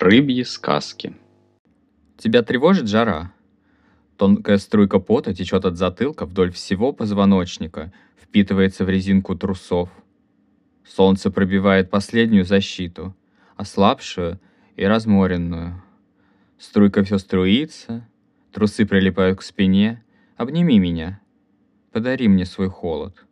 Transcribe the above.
Рыбьи сказки. Тебя тревожит жара? Тонкая струйка пота течет от затылка вдоль всего позвоночника, впитывается в резинку трусов. Солнце пробивает последнюю защиту, ослабшую и разморенную. Струйка все струится, трусы прилипают к спине. Обними меня, подари мне свой холод.